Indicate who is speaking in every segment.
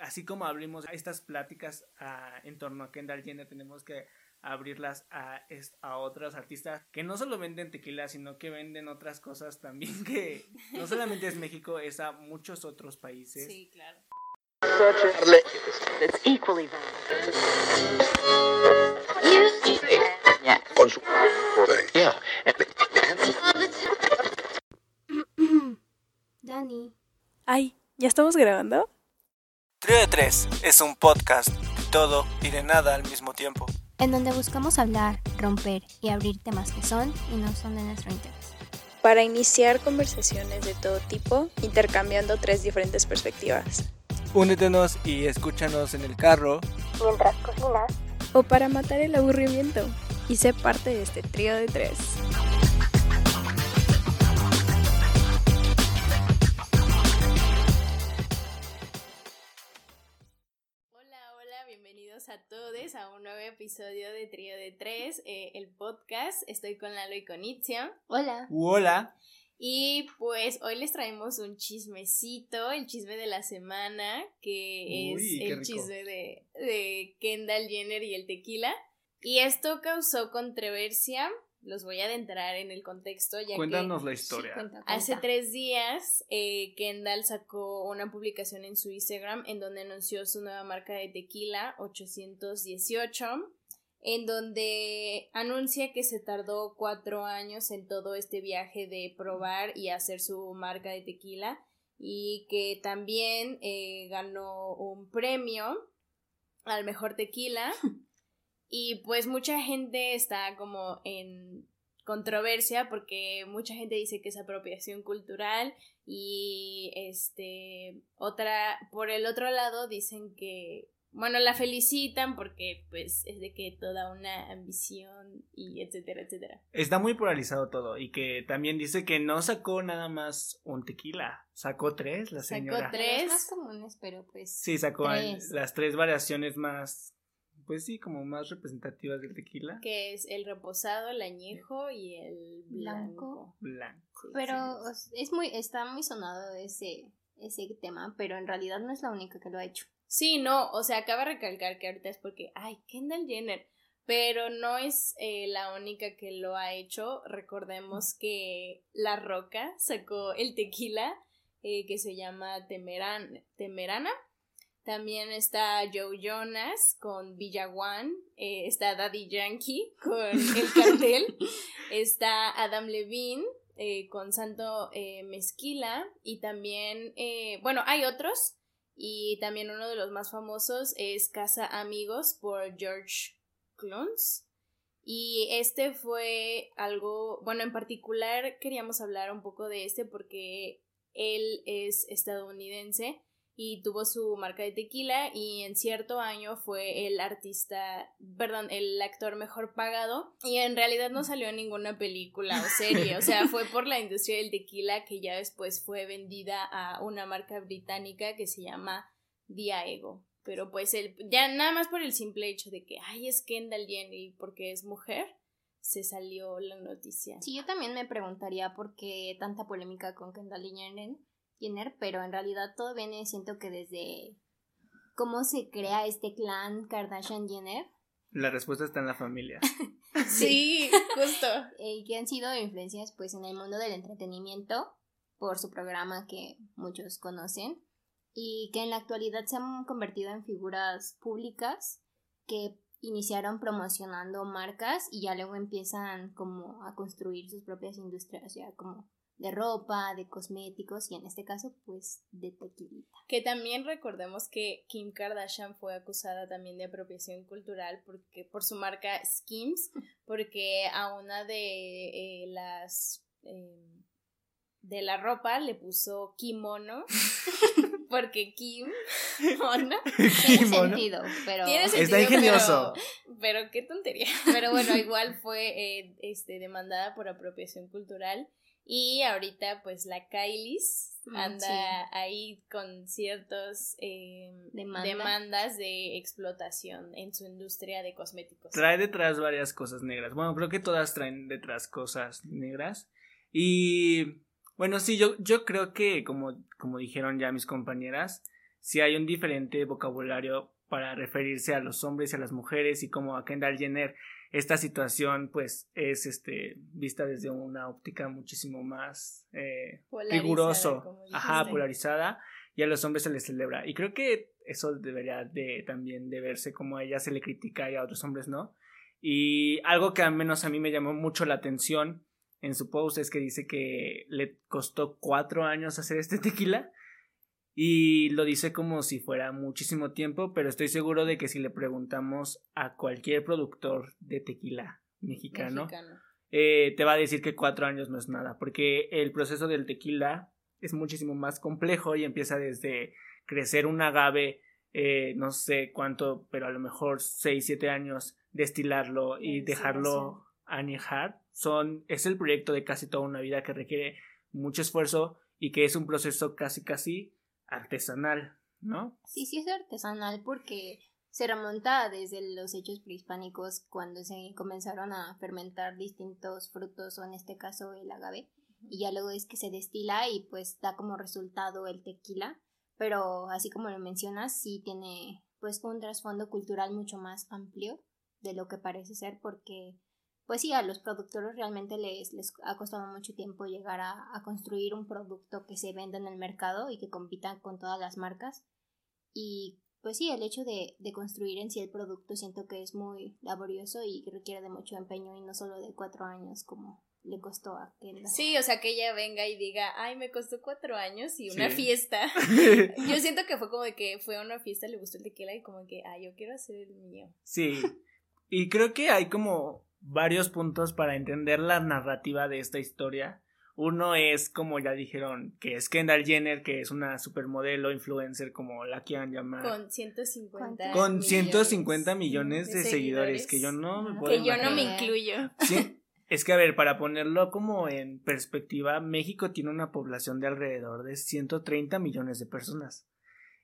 Speaker 1: así como abrimos estas pláticas ah, en torno a Kendall Jenner, tenemos que abrirlas a, a otros artistas que no solo venden tequila, sino que venden otras cosas también que no solamente es México, es a muchos otros países.
Speaker 2: Sí, claro.
Speaker 3: Dani.
Speaker 4: Ay, ¿ya estamos grabando?
Speaker 1: Trio de Tres es un podcast de todo y de nada al mismo tiempo.
Speaker 3: En donde buscamos hablar, romper y abrir temas que son y no son de nuestro interés.
Speaker 4: Para iniciar conversaciones de todo tipo, intercambiando tres diferentes perspectivas.
Speaker 1: Únetenos y escúchanos en el carro.
Speaker 3: Mientras cocinas.
Speaker 4: O para matar el aburrimiento. Y sé parte de este trío de tres.
Speaker 2: A un nuevo episodio de Trío de Tres, eh, el podcast. Estoy con Lalo y con Itzia.
Speaker 3: Hola.
Speaker 1: Hola.
Speaker 2: Y pues hoy les traemos un chismecito, el chisme de la semana, que es
Speaker 1: Uy,
Speaker 2: el
Speaker 1: rico.
Speaker 2: chisme de, de Kendall Jenner y el tequila. Y esto causó controversia. Los voy a adentrar en el contexto, ya
Speaker 1: Cuéntanos
Speaker 2: que
Speaker 1: la historia.
Speaker 3: Cuenta,
Speaker 2: hace tres días eh, Kendall sacó una publicación en su Instagram en donde anunció su nueva marca de tequila 818 en donde anuncia que se tardó cuatro años en todo este viaje de probar y hacer su marca de tequila y que también eh, ganó un premio al mejor tequila y pues mucha gente está como en controversia porque mucha gente dice que es apropiación cultural y este otra por el otro lado dicen que bueno la felicitan porque pues es de que toda una ambición y etcétera etcétera
Speaker 1: Está muy polarizado todo y que también dice que no sacó nada más un tequila, sacó tres la
Speaker 2: Sacó
Speaker 1: señora.
Speaker 2: tres.
Speaker 3: Los más comunes, pero pues.
Speaker 1: Sí, sacó
Speaker 3: Tres.
Speaker 1: las tres variaciones más, pues sí, como más representativas del tequila.
Speaker 2: que es el reposado el añejo y el
Speaker 3: Blanco.
Speaker 2: blanco,
Speaker 1: Blanco.
Speaker 2: Sí,
Speaker 3: Pero
Speaker 2: sí.
Speaker 3: es muy, está muy sonado ese, ese tema, pero en realidad no es la única que lo ha hecho.
Speaker 2: Sí, no, o sea, acaba de recalcar que ahorita es porque, ay, Kendall Jenner, pero no es eh, la única que lo ha hecho. Recordemos que La Roca sacó el tequila eh, que se llama Temeran Temerana. También está Joe Jonas con Villaguan, eh, está Daddy Yankee con El Cartel, está Adam Levine eh, con Santo eh, Mezquila y también, eh, bueno, hay otros, y también uno de los más famosos es Casa Amigos por George Clooney. Y este fue algo, bueno, en particular queríamos hablar un poco de este porque él es estadounidense y tuvo su marca de tequila y en cierto año fue el artista, perdón, el actor mejor pagado y en realidad no salió en ninguna película o serie, o sea, fue por la industria del tequila que ya después fue vendida a una marca británica que se llama Diageo. Pero pues el, ya nada más por el simple hecho de que, ay, es Kendall Jenner y porque es mujer, se salió la noticia.
Speaker 3: Sí, yo también me preguntaría por qué tanta polémica con Kendall Jenner, Jenner, pero en realidad todo viene, siento que desde cómo se crea este clan Kardashian-Jenner,
Speaker 1: La respuesta está en la familia.
Speaker 2: Sí, justo.
Speaker 3: eh, que han sido influencias pues en el mundo del entretenimiento por su programa que muchos conocen y que en la actualidad se han convertido en figuras públicas que iniciaron promocionando marcas y ya luego empiezan como a construir sus propias industrias ya como de ropa, de cosméticos y en este caso pues de tequilita.
Speaker 2: Que también recordemos que Kim Kardashian fue acusada también de apropiación cultural porque por su marca Skims, porque a una de eh, las eh, de la ropa le puso kimono, porque Kim mono
Speaker 3: Tiene sentido, pero
Speaker 2: tiene
Speaker 1: Está ingenioso.
Speaker 2: Pero, pero qué tontería. Pero bueno, igual fue eh, este demandada por apropiación cultural. Y ahorita, pues la Kylie's
Speaker 3: Mm,
Speaker 2: anda
Speaker 3: sí.
Speaker 2: ahí con ciertos eh,
Speaker 3: Demanda.
Speaker 2: demandas de explotación en su industria de cosméticos.
Speaker 1: Trae detrás varias cosas negras. Bueno, creo que todas traen detrás cosas negras. Y bueno, sí, yo, yo creo que, como, como dijeron ya mis compañeras, si hay un diferente vocabulario para referirse a los hombres y a las mujeres y como a Kendall Jenner esta situación pues es este vista desde una óptica muchísimo más eh, riguroso, ajá, polarizada y a los hombres se les celebra. Y creo que eso debería de también de verse como a ella se le critica y a otros hombres no y algo que al menos a mí me llamó mucho la atención en su post es que dice que le costó cuatro años hacer este tequila y lo dice como si fuera muchísimo tiempo, pero estoy seguro de que si le preguntamos a cualquier productor de tequila mexicano, Eh, te va a decir que cuatro años no es nada, porque el proceso del tequila es muchísimo más complejo y empieza desde crecer un agave, eh, no sé cuánto, pero a lo mejor seis, siete años, destilarlo y dejarlo añejar. Son, es el proyecto de casi toda una vida que requiere mucho esfuerzo y que es un proceso casi casi artesanal, ¿no?
Speaker 3: Sí, sí es artesanal porque se remonta desde los hechos prehispánicos cuando se comenzaron a fermentar distintos frutos o en este caso el agave y ya luego es que se destila y pues da como resultado el tequila pero así como lo mencionas sí tiene pues un trasfondo cultural mucho más amplio de lo que parece ser porque pues sí, a los productores realmente les, les ha costado mucho tiempo llegar a, construir un producto que se venda en el mercado y que compita con todas las marcas. Y pues sí, el hecho de, de, construir en sí el producto siento que es muy laborioso y requiere de mucho empeño y no solo de cuatro años como le costó a Kendall.
Speaker 2: Sí, o sea, que ella venga y diga, ay, me costó cuatro años y una fiesta. yo siento que fue como de que fue a una fiesta, le gustó el tequila y como que, ay, yo quiero hacer el mío.
Speaker 1: Sí, y creo que hay como varios puntos para entender la narrativa de esta historia. Uno es, como ya dijeron, que es Kendall Jenner, que es una supermodelo, influencer, como la quieran llamar.
Speaker 2: Con 150
Speaker 1: Con millones 150 millones de, seguidores, que yo no me puedo
Speaker 2: Que yo no me incluyo.
Speaker 1: Sí. Es que, a ver, para ponerlo como en perspectiva, México tiene una población de alrededor de 130 millones de personas.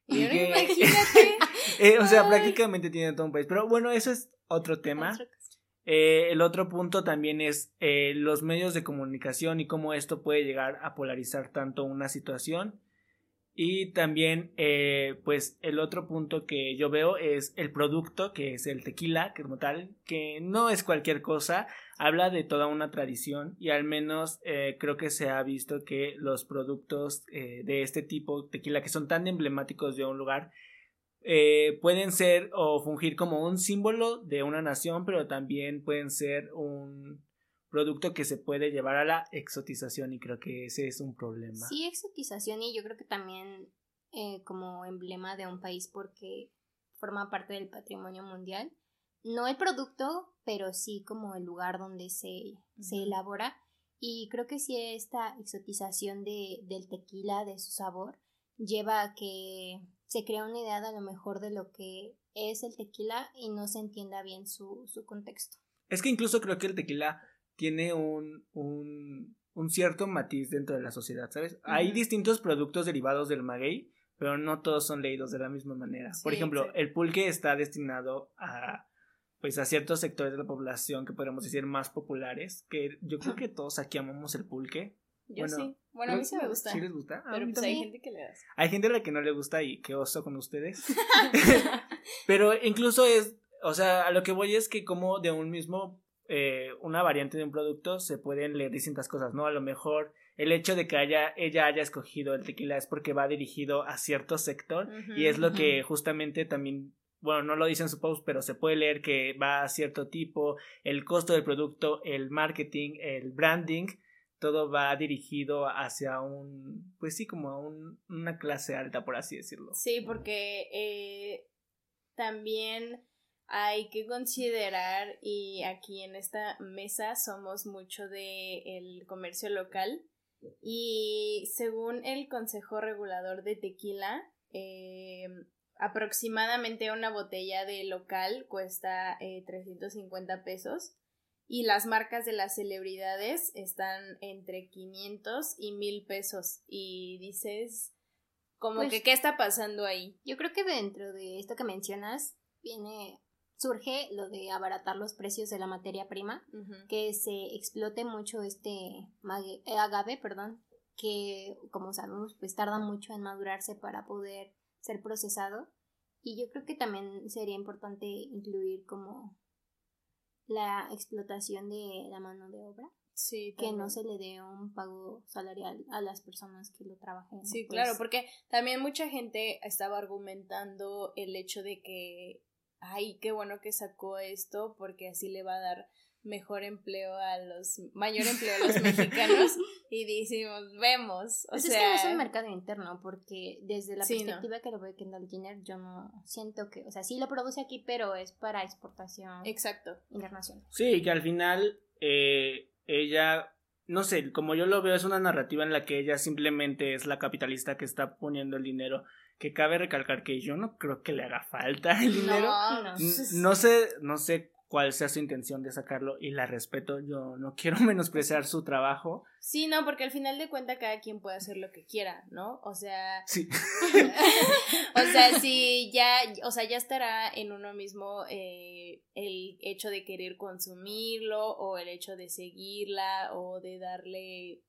Speaker 2: Y, imagínate.
Speaker 1: Eh, o sea, prácticamente tiene todo un país. Pero bueno, eso es otro tema. Eh, el otro punto también es eh, los medios de comunicación y cómo esto puede llegar a polarizar tanto una situación. Y también, eh, pues, el otro punto que yo veo es el producto, que es el tequila, que como tal, que no es cualquier cosa, habla de toda una tradición y al menos creo que se ha visto que los productos de este tipo, tequila, que son tan emblemáticos de un lugar, eh, pueden ser o fungir como un símbolo de una nación, pero también pueden ser un producto que se puede llevar a la exotización y creo que ese es un problema.
Speaker 3: Sí, exotización y yo creo que también eh, como emblema de un país porque forma parte del patrimonio mundial. No el producto, pero sí como el lugar donde se, se elabora. Y creo que sí esta exotización de, del tequila, de su sabor, lleva a que se crea una idea de a lo mejor de lo que es el tequila y no se entienda bien su, su contexto.
Speaker 1: Es que incluso creo que el tequila tiene un, un, un cierto matiz dentro de la sociedad, ¿sabes? Hay distintos productos derivados del maguey, pero no todos son leídos de la misma manera. Por ejemplo, el pulque está destinado a pues a ciertos sectores de la población que podríamos decir más populares, que yo creo que todos aquí amamos el pulque,
Speaker 2: yo sí. Bueno, a mí sí me gusta.
Speaker 1: ¿Sí les gusta?
Speaker 2: pero pues hay gente que le da.
Speaker 1: Hay gente a la que no le gusta y qué oso con ustedes. pero incluso es, o sea, a lo que voy es que como de un mismo, eh, una variante de un producto se pueden leer distintas cosas, ¿no? A lo mejor el hecho de que haya, ella haya escogido el tequila es porque va dirigido a cierto sector y es lo que justamente también bueno, no lo dice en su post, pero se puede leer que va a cierto tipo, el costo del producto, el marketing, el branding, todo va dirigido hacia un, pues sí, como a un, una clase alta, por así decirlo.
Speaker 2: Sí, porque eh, también hay que considerar, y aquí en esta mesa somos mucho de el comercio local, y según el Consejo Regulador de Tequila, eh, aproximadamente una botella de local cuesta eh, 350 pesos y las marcas de las celebridades están entre 500 y 1000 pesos. Y dices, como que, pues ¿qué está pasando ahí?
Speaker 3: Yo creo que dentro de esto que mencionas, viene, surge lo de abaratar los precios de la materia prima, que se explote mucho este eh, agave, perdón, que como sabemos, pues tarda mucho en madurarse para poder ser procesado. Y yo creo que también sería importante incluir como la explotación de la mano de obra.
Speaker 2: Sí,
Speaker 3: que no se le dé un pago salarial a las personas que lo trabajen.
Speaker 2: Sí,
Speaker 3: pues,
Speaker 2: claro, porque también mucha gente estaba argumentando el hecho de que, ay, qué bueno que sacó esto porque así le va a dar mejor empleo a los, mayor empleo a los mexicanos y decimos, vemos, o
Speaker 3: Pues
Speaker 2: sea,
Speaker 3: es que no es un mercado interno, porque desde la
Speaker 2: Sí, no.
Speaker 3: perspectiva que lo ve Kendall Jenner, yo no siento que, o sea, sí lo produce aquí, pero es para exportación
Speaker 2: exacto.
Speaker 3: internacional.
Speaker 1: Sí, que al final eh, ella, no sé, como yo lo veo, es una narrativa en la que ella simplemente es la capitalista que está poniendo el dinero. Que cabe recalcar que yo no creo que le haga falta el dinero.
Speaker 2: No,
Speaker 3: No.
Speaker 1: No sé, no sé cuál sea su intención de sacarlo y la respeto. Yo no quiero menospreciar su trabajo.
Speaker 2: Sí, no, porque al final de cuentas cada quien puede hacer lo que quiera, ¿no? O sea,
Speaker 1: Sí.
Speaker 2: o sea, si ya, o sea, ya estará en uno mismo eh, el hecho de querer consumirlo o el hecho de seguirla o de darle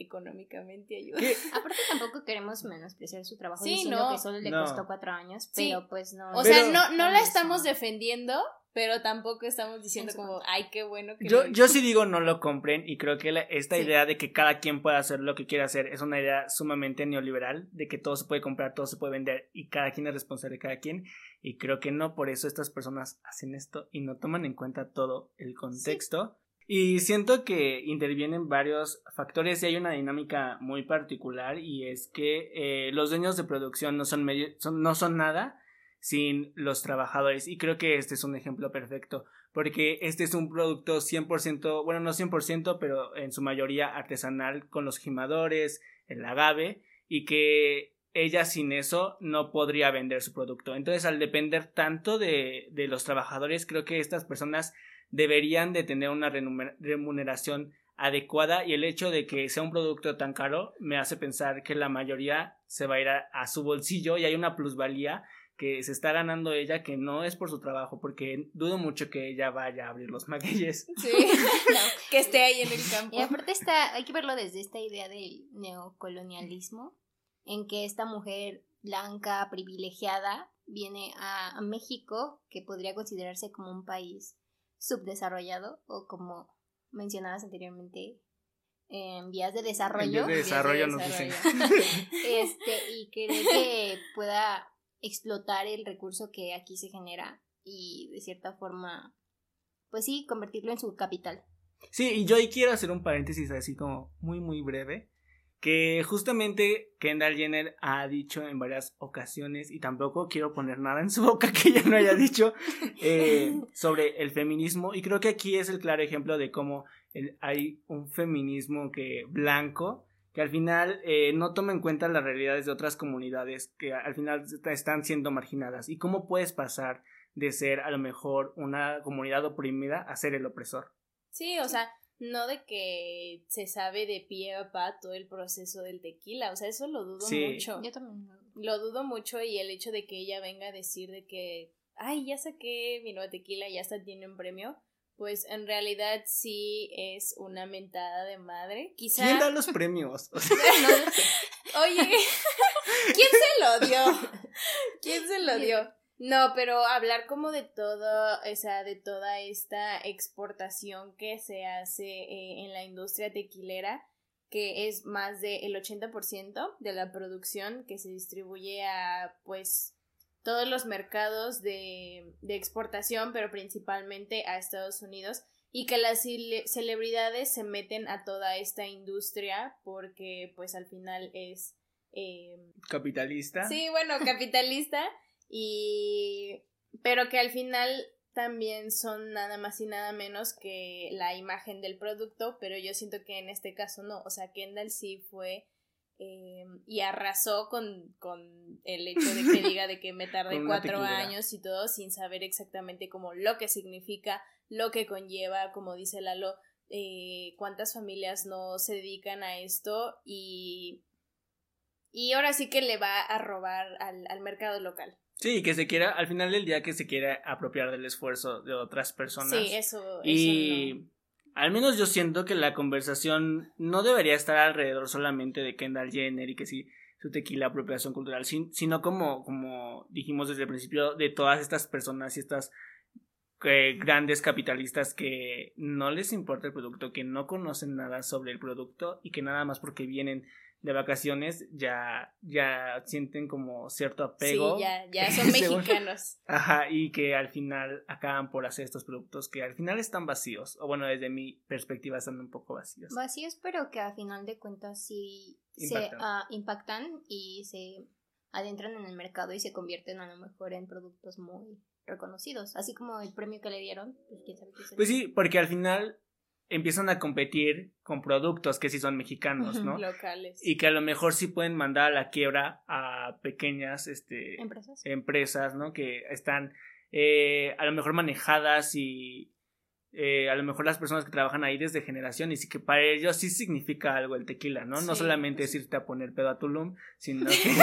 Speaker 2: económicamente ayuda.
Speaker 1: ¿Qué?
Speaker 3: Aparte tampoco queremos menospreciar su trabajo
Speaker 2: Sí,
Speaker 3: diciendo
Speaker 2: no.
Speaker 3: que solo le
Speaker 1: No.
Speaker 3: costó cuatro años,
Speaker 2: Sí.
Speaker 3: pero pues no.
Speaker 2: O
Speaker 1: Pero-
Speaker 2: sea, no, no la estamos defendiendo, pero tampoco estamos diciendo como, ay, qué bueno que
Speaker 1: Yo,
Speaker 2: lo
Speaker 1: yo
Speaker 2: hizo".
Speaker 1: sí digo no lo compren y creo que la- esta
Speaker 2: Sí.
Speaker 1: idea de que cada quien pueda hacer lo que quiera hacer es una idea sumamente neoliberal, de que todo se puede comprar, todo se puede vender y cada quien es responsable de cada quien y creo que no por eso estas personas hacen esto y no toman en cuenta todo el contexto. Y siento que intervienen varios factores y hay una dinámica muy particular y es que eh, los dueños de producción no son, medio- son- no son nada sin los trabajadores y creo que este es un ejemplo perfecto porque este es un producto 100%, bueno, no 100%, pero en su mayoría artesanal con los gimadores, el agave, y que ella sin eso no podría vender su producto. Entonces, al depender tanto de, de los trabajadores, creo que estas personas deberían de tener una remuneración adecuada y el hecho de que sea un producto tan caro me hace pensar que la mayoría se va a ir a, a su bolsillo y hay una plusvalía que se está ganando ella que no es por su trabajo porque dudo mucho que ella vaya a abrir los maquilles.
Speaker 2: Sí, que esté ahí en el campo.
Speaker 3: Y aparte está, hay que verlo desde esta idea del neocolonialismo, en que esta mujer blanca, privilegiada, viene a, a México, que podría considerarse como un país subdesarrollado o como mencionabas anteriormente en vías de desarrollo
Speaker 1: En vías de desarrollo dicen.
Speaker 3: este y cree que pueda explotar el recurso que aquí se genera y de cierta forma pues sí convertirlo en su capital.
Speaker 1: Sí, y yo ahí quiero hacer un paréntesis así como muy muy breve, que justamente Kendall Jenner ha dicho en varias ocasiones, y tampoco quiero poner nada en su boca que ella no haya dicho, eh, sobre el feminismo, y creo que aquí es el claro ejemplo de cómo el- hay un feminismo que blanco, que al final eh, no toma en cuenta las realidades de otras comunidades que al final est- están siendo marginadas, y cómo puedes pasar de ser a lo mejor una comunidad oprimida a ser el opresor.
Speaker 2: Sí, o sea, no de que se sabe de pie a pa todo el proceso del tequila, o sea, eso lo dudo
Speaker 1: Sí.
Speaker 2: mucho.
Speaker 3: yo también
Speaker 2: Lo dudo mucho y el hecho de que ella venga a decir de que, ay, ya saqué mi nueva tequila, ya hasta tiene un premio, pues en realidad sí es una mentada de madre. Quizá...
Speaker 1: ¿Quién da los premios?
Speaker 2: Oye, ¿quién se lo dio? ¿Quién se lo dio? No, pero hablar como de todo, o sea, de toda esta exportación que se hace eh, en la industria tequilera, que es más del 80% de la producción que se distribuye a, pues, todos los mercados de, de exportación, pero principalmente a Estados Unidos, y que las cele- celebridades se meten a toda esta industria porque, pues, al final es... eh,
Speaker 1: capitalista.
Speaker 2: Sí, bueno, capitalista y pero que al final también son nada más y nada menos que la imagen del producto, pero yo siento que en este caso no, o sea, Kendall sí fue eh, y arrasó con, con el hecho de que diga de que me tardé cuatro años y todo sin saber exactamente como lo que significa, lo que conlleva, como dice Lalo, eh, cuántas familias no se dedican a esto y y ahora sí que le va a robar al, al mercado local.
Speaker 1: Sí, que se quiera, al final del día que se quiera apropiar del esfuerzo de otras personas.
Speaker 2: Sí, eso,
Speaker 1: y
Speaker 2: eso no.
Speaker 1: Al menos yo siento que la conversación no debería estar alrededor solamente de Kendall Jenner y que si su tequila apropiación cultural, sino como, como dijimos desde el principio, de todas estas personas y estas eh, grandes capitalistas que no les importa el producto, que no conocen nada sobre el producto y que nada más porque vienen de vacaciones ya, ya sienten como cierto apego.
Speaker 2: Sí, ya, ya son mexicanos.
Speaker 1: Ajá, y que al final acaban por hacer estos productos que al final están vacíos, o bueno, desde mi perspectiva están un poco vacíos.
Speaker 3: Vacíos, pero que al final de cuentas sí se ah, impactan y se adentran en el mercado y se convierten a lo mejor en productos muy reconocidos, así como el premio que le dieron, pues quién sabe qué
Speaker 1: Pues sí, porque al final empiezan a competir con productos que sí son mexicanos, ¿no?
Speaker 2: Locales.
Speaker 1: Y que a lo mejor sí pueden mandar a la quiebra a pequeñas este,
Speaker 3: empresas.
Speaker 1: empresas, ¿no? Que están eh, a lo mejor manejadas y eh, a lo mejor las personas que trabajan ahí desde generaciones y que para ellos sí significa algo el tequila, ¿no? no solamente es irte a poner pedo a Tulum, sino que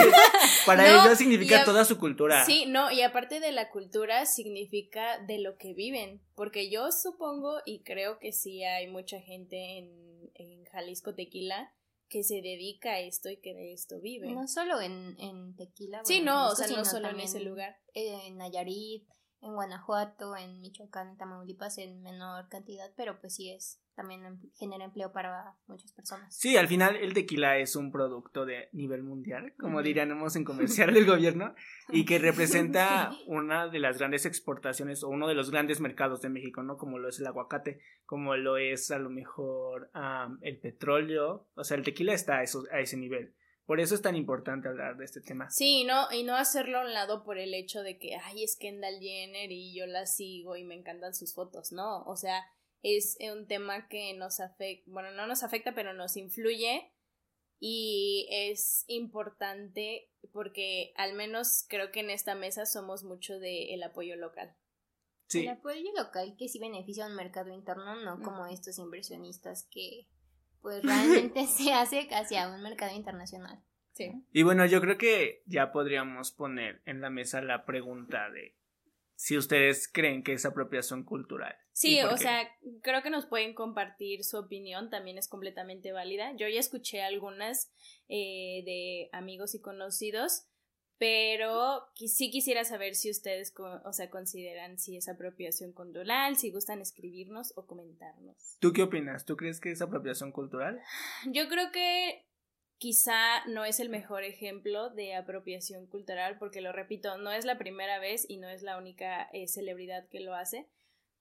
Speaker 1: para ellos significa toda su cultura.
Speaker 2: Sí, no, y aparte de la cultura significa de lo que viven, porque yo supongo y creo que sí hay mucha gente en, en Jalisco Tequila que se dedica a esto y que de esto vive.
Speaker 3: No solo en, en Tequila.
Speaker 2: Sí, no, o sea, no solo en ese lugar.
Speaker 3: En Nayarit, en Guanajuato, en Michoacán, en Tamaulipas en menor cantidad, pero pues sí es también em, genera empleo para muchas personas.
Speaker 1: Sí, al final el tequila es un producto de nivel mundial, como diríamos en comercial del gobierno, y que representa una de las grandes exportaciones o uno de los grandes mercados de México, ¿no? Como lo es el aguacate, como lo es a lo mejor el petróleo, o sea, el tequila está a, a ese nivel. Por eso es tan importante hablar de este tema.
Speaker 2: Sí, no, y no hacerlo a un lado por el hecho de que, ay, es Kendall Jenner y yo la sigo y me encantan sus fotos, no, o sea, es un tema que nos afecta, bueno, no nos afecta, pero nos influye y es importante porque al menos creo que en esta mesa somos mucho del el apoyo local.
Speaker 3: Sí. El apoyo local que sí beneficia a un mercado interno, no como estos inversionistas que pues realmente se hace hacia un mercado internacional.
Speaker 2: Sí.
Speaker 1: Y bueno, yo creo que ya podríamos poner en la mesa la pregunta de si ustedes creen que es apropiación cultural.
Speaker 2: Sí, o sea, creo que nos pueden compartir su opinión, también es completamente válida. Yo ya escuché algunas eh, de amigos y conocidos pero sí quisiera saber si ustedes, o sea, consideran si es apropiación cultural, si gustan escribirnos o comentarnos.
Speaker 1: ¿Tú qué opinas? ¿Tú crees que es apropiación cultural?
Speaker 2: Yo creo que quizá no es el mejor ejemplo de apropiación cultural, porque lo repito, no es la primera vez y no es la única eh, celebridad que lo hace,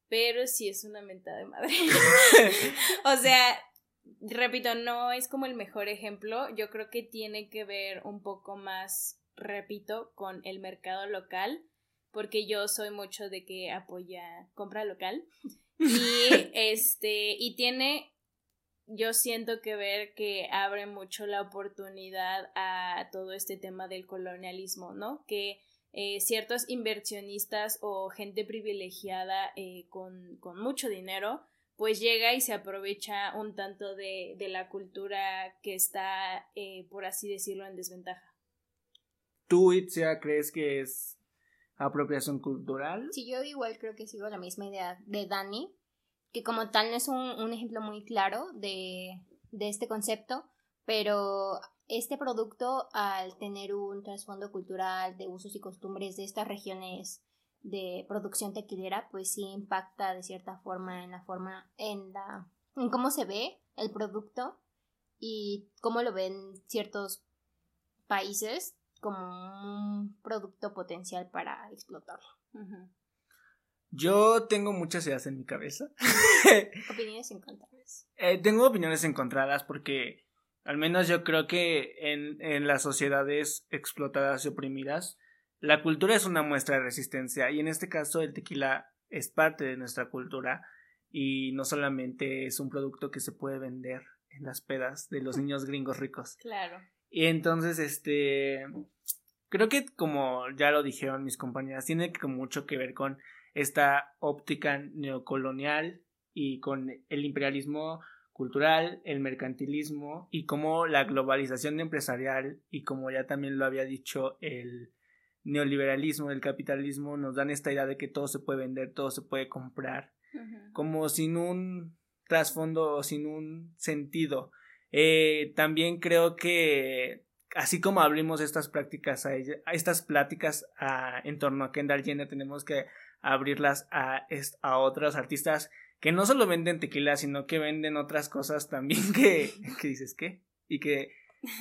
Speaker 2: pero sí es una mentada de madre. o sea, repito, no es como el mejor ejemplo, yo creo que tiene que ver un poco más repito, con el mercado local, porque yo soy mucho de que apoya compra local. Y este, y tiene, yo siento que ver que abre mucho la oportunidad a todo este tema del colonialismo, ¿no? Que eh, ciertos inversionistas o gente privilegiada eh, con, con, mucho dinero, pues llega y se aprovecha un tanto de, de la cultura que está, eh, por así decirlo, en desventaja.
Speaker 1: ¿Tú, Itzia, crees que es apropiación cultural?
Speaker 3: Sí, yo igual creo que sigo la misma idea de Dani, que como tal no es un, ejemplo muy claro de, de este concepto, pero este producto, al tener un trasfondo cultural de usos y costumbres de estas regiones de producción tequilera, pues sí impacta de cierta forma en la forma, en la, en cómo se ve el producto y cómo lo ven ciertos países como un producto potencial para explotarlo.
Speaker 1: Yo tengo muchas ideas en mi cabeza.
Speaker 3: opiniones encontradas.
Speaker 1: Eh, tengo opiniones encontradas porque al menos yo creo que en, en las sociedades explotadas y oprimidas, la cultura es una muestra de resistencia y en este caso el tequila es parte de nuestra cultura y no solamente es un producto que se puede vender en las pedas de los niños gringos ricos.
Speaker 2: Claro.
Speaker 1: Y entonces, este, creo que como ya lo dijeron mis compañeras, tiene mucho que ver con esta óptica neocolonial y con el imperialismo cultural, el mercantilismo y como la globalización empresarial y como ya también lo había dicho el neoliberalismo, el capitalismo nos dan esta idea de que todo se puede vender, todo se puede comprar, como sin un trasfondo o sin un sentido. Eh, también creo que así como abrimos estas prácticas a, ella, a estas pláticas a, en torno a Kendall Jenner, tenemos que abrirlas a, a otros artistas que no solo venden tequila, sino que venden otras cosas también que, que dices, ¿qué? Y que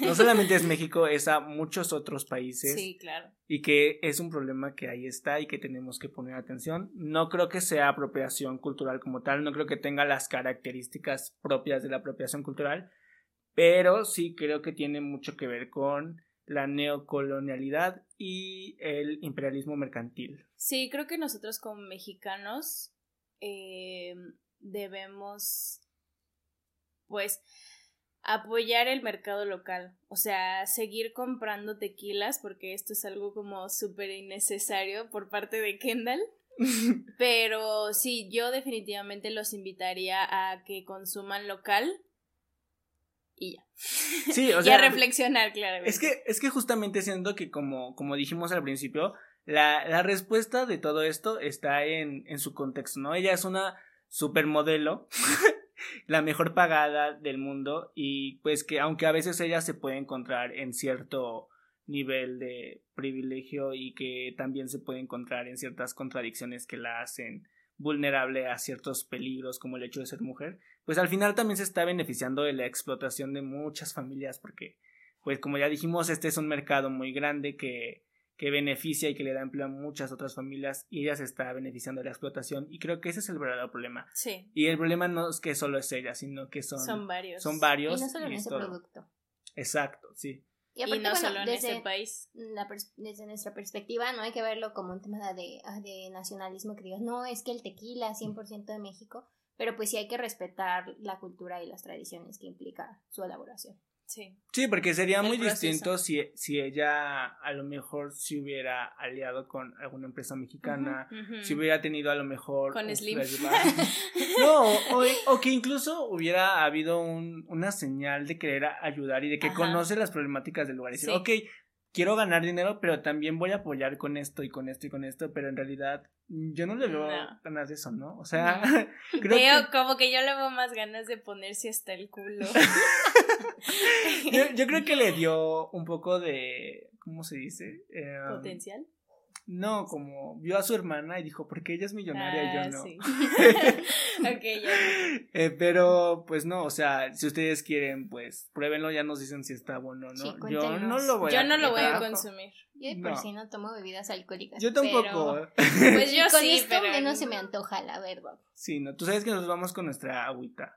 Speaker 1: no solamente es México, es a muchos otros países.
Speaker 2: Sí, claro.
Speaker 1: Y que es un problema que ahí está y que tenemos que poner atención. No creo que sea apropiación cultural como tal, no creo que tenga las características propias de la apropiación cultural, pero sí creo que tiene mucho que ver con la neocolonialidad y el imperialismo mercantil.
Speaker 2: Sí, creo que nosotros como mexicanos eh, debemos, pues, apoyar el mercado local, o sea, seguir comprando tequilas porque esto es algo como súper innecesario por parte de Kendall. Pero sí, yo definitivamente los invitaría a que consuman local y ya.
Speaker 1: Sí, o sea,
Speaker 2: y a reflexionar, claramente.
Speaker 1: Es que, es que justamente siendo que como, como dijimos al principio, la, la respuesta de todo esto está en, en su contexto, ¿no? Ella es una supermodelo la mejor pagada del mundo y pues que aunque a veces ella se puede encontrar en cierto nivel de privilegio y que también se puede encontrar en ciertas contradicciones que la hacen vulnerable a ciertos peligros como el hecho de ser mujer, pues al final también se está beneficiando de la explotación de muchas familias porque pues como ya dijimos este es un mercado muy grande que que beneficia y que le da empleo a muchas otras familias y ella se está beneficiando de la explotación y creo que ese es el verdadero problema.
Speaker 2: Sí.
Speaker 1: Y el problema no es que solo es ella, sino que son,
Speaker 2: son varios.
Speaker 1: Son varios.
Speaker 3: Y no solo en ese producto.
Speaker 1: Exacto, sí.
Speaker 2: Y, aparte, no solo en desde, país.
Speaker 3: desde nuestra perspectiva, no hay que verlo como un tema de, ah, de nacionalismo que digas, no, es que el tequila 100% de México, pero pues sí hay que respetar la cultura y las tradiciones que implica su elaboración.
Speaker 2: Sí.
Speaker 1: Sí, porque sería muy distinto si, si ella a lo mejor se hubiera aliado con alguna empresa mexicana, si hubiera tenido a lo mejor...
Speaker 2: Con Slim.
Speaker 1: no, o, que incluso hubiera habido un, una señal de querer ayudar y de que conoce las problemáticas del lugar. Y decir, ok, quiero ganar dinero, pero también voy a apoyar con esto y con esto y con esto, pero en realidad yo no le veo ganas de eso, ¿no? O sea,
Speaker 2: creo veo como que yo le veo más ganas de ponerse hasta el culo.
Speaker 1: yo, yo, creo que le dio un poco de, ¿cómo se dice?
Speaker 2: Eh, Potencial.
Speaker 1: No, como vio a su hermana y dijo, porque ella es millonaria y yo ah, no. Sí.
Speaker 2: ya.
Speaker 1: Eh, pero, pues no, o sea, si ustedes quieren, pues pruébenlo, ya nos dicen si está bueno o no. yo no lo voy
Speaker 2: a Yo no lo voy a consumir.
Speaker 3: Yo de por sí no tomo bebidas alcohólicas.
Speaker 1: Yo tampoco.
Speaker 2: Pues yo
Speaker 3: con
Speaker 2: sí,
Speaker 3: esto pero... menos se me antoja, la verdad.
Speaker 1: Sí, no, tú sabes que nos vamos con nuestra agüita.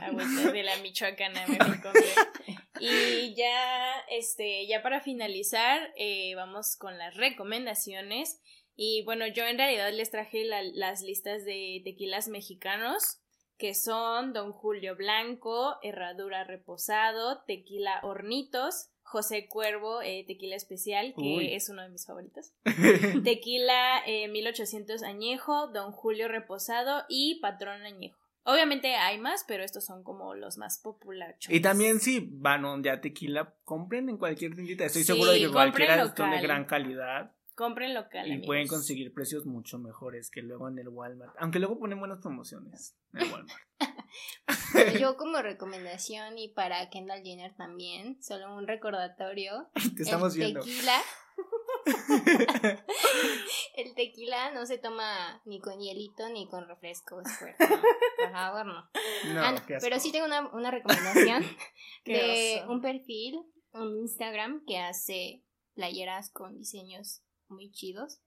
Speaker 2: agüita de la Michoacana, me. Y ya, este, ya para finalizar, eh, vamos con las recomendaciones. Y bueno, yo en realidad les traje las listas de tequilas mexicanos, que son Don Julio Blanco, Herradura Reposado, Tequila Hornitos, José Cuervo, eh, tequila especial, que es uno de mis favoritos. tequila 1800 eh, añejo, Don Julio reposado y Patrón añejo. Obviamente hay más, pero estos son como los más populares.
Speaker 1: Y también si van a un tequila, compren en cualquier tiendita. Estoy seguro de que cualquiera son de gran calidad.
Speaker 2: Compren local.
Speaker 1: Y pueden conseguir precios mucho mejores que luego en el Walmart. Aunque luego ponen buenas promociones en el Walmart.
Speaker 3: Yo como recomendación y para Kendall Jenner también, solo un recordatorio.
Speaker 1: Te estamos
Speaker 3: el Tequila. el tequila no se toma ni con hielito ni con refresco. Por favor, no. Ah, pero sí tengo una, una recomendación de un perfil, un Instagram que hace playeras con diseños muy chidos.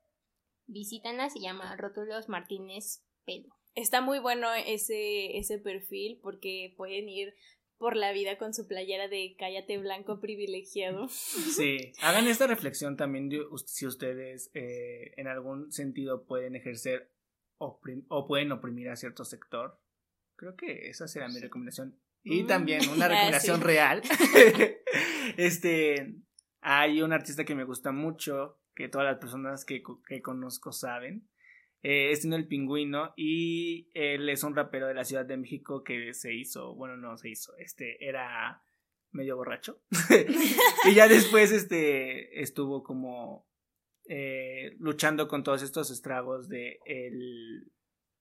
Speaker 3: Visítanla, se llama Rótulos Martínez Pelo.
Speaker 2: Está muy bueno ese, ese perfil porque pueden ir por la vida con su playera de cállate blanco privilegiado.
Speaker 1: Sí, hagan esta reflexión también si ustedes eh, en algún sentido pueden ejercer o pueden oprimir a cierto sector. Creo que esa será mi recomendación. Y mm. también una ah, recomendación real. este, hay un artista que me gusta mucho que todas las personas que, que conozco saben. Eh, es el pingüino y él es un rapero de la Ciudad de México que se hizo, bueno, no se hizo, este era medio borracho. y ya después este estuvo como eh, luchando con todos estos estragos de el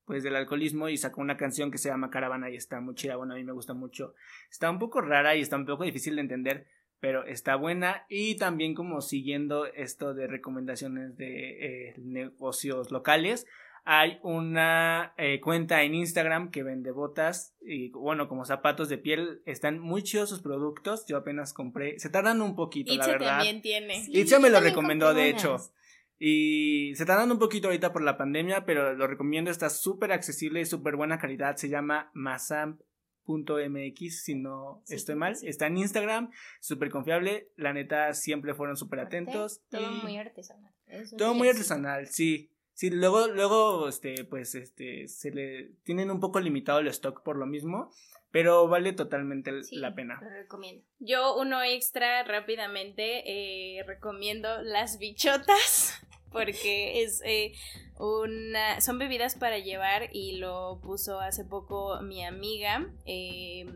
Speaker 1: pues del alcoholismo y sacó una canción que se llama Caravana y está muy chida, bueno, a mí me gusta mucho. Está un poco rara y está un poco difícil de entender, pero está buena y también como siguiendo esto de recomendaciones de eh, negocios locales. Hay una eh, cuenta en Instagram que vende botas y bueno, como zapatos de piel. Están muy chidos sus productos. Yo apenas compré. Se tardan un poquito, la verdad.
Speaker 2: también tiene.
Speaker 1: Sí, me lo recomendó, de hecho. Y se dando un poquito ahorita por la pandemia, pero lo recomiendo, está súper accesible y súper buena calidad. Se llama masam.mx, si no estoy mal. Está en Instagram, súper confiable. La neta, siempre fueron súper atentos.
Speaker 3: Todo muy artesanal.
Speaker 1: Todo muy artesanal, sí. Sí, luego, luego, este, pues, este, se le tienen un poco limitado el stock por lo mismo, pero vale totalmente la pena.
Speaker 3: Lo recomiendo.
Speaker 2: Yo uno extra rápidamente eh, recomiendo las bichotas porque es eh, una son bebidas para llevar y lo puso hace poco mi amiga. Eh,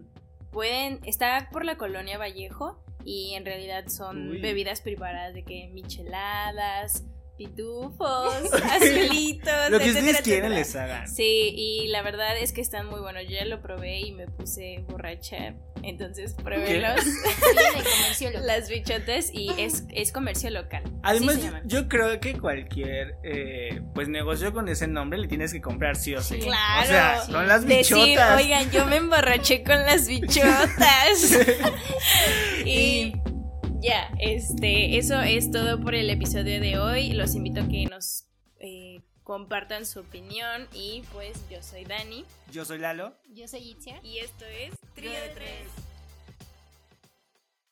Speaker 2: pueden está por la colonia Vallejo y en realidad son bebidas preparadas de que micheladas pitufos, azulitos.
Speaker 1: lo que ustedes quieren les hagan.
Speaker 2: Sí, y la verdad es que están muy buenos. Yo ya lo probé y me puse borracha. Entonces pruébelos. Las bichotes y es, es comercio local.
Speaker 1: Además, yo, creo que cualquier eh, pues negocio con ese nombre le tienes que comprar sí o sí.
Speaker 2: Claro.
Speaker 1: O sea, son las bichotas.
Speaker 2: oigan, yo me emborraché con las bichotas. y ya, este, eso es todo por el episodio de hoy. Los invito a que nos eh, compartan su opinión y pues yo soy Dani.
Speaker 1: Yo soy Lalo.
Speaker 3: Yo soy Itzia.
Speaker 2: Y esto es Trío de Tres.